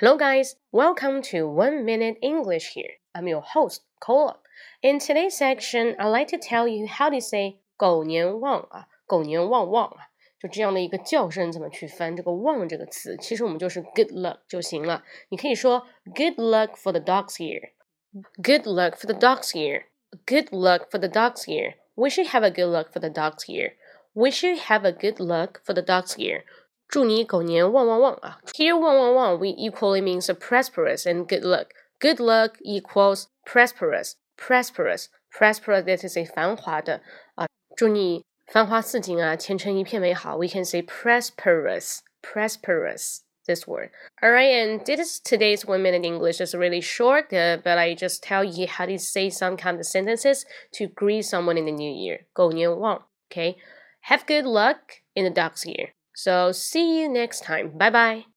Hello, guys. Welcome to One Minute English here. I'm your host, Cola. In today's section, I'd like to tell you how to say 狗年旺啊，狗年旺旺啊，就这样的一个叫声怎么去翻这个旺这个词？其实我们就是 good luck 就行了。你可以说 good luck for the dogs here. Good luck for the dogs here. Good luck for the dogs here. We should have a good luck for the dogs here. We should have a good luck for the dogs here. 祝你狗年旺旺旺啊！Here 旺旺旺 we equally means a prosperous and good luck. Good luck equals prosperous, prosperous, prosperous. That is a 繁华的啊，祝你繁花似锦啊，前程一片美好。We can say prosperous, prosperous. This word. All right, and this today's one minute English is really short, uh, but I just tell you how to say some kind of sentences to greet someone in the new year. 狗年旺, okay? Have good luck in the dog's year. So see you next time. Bye bye.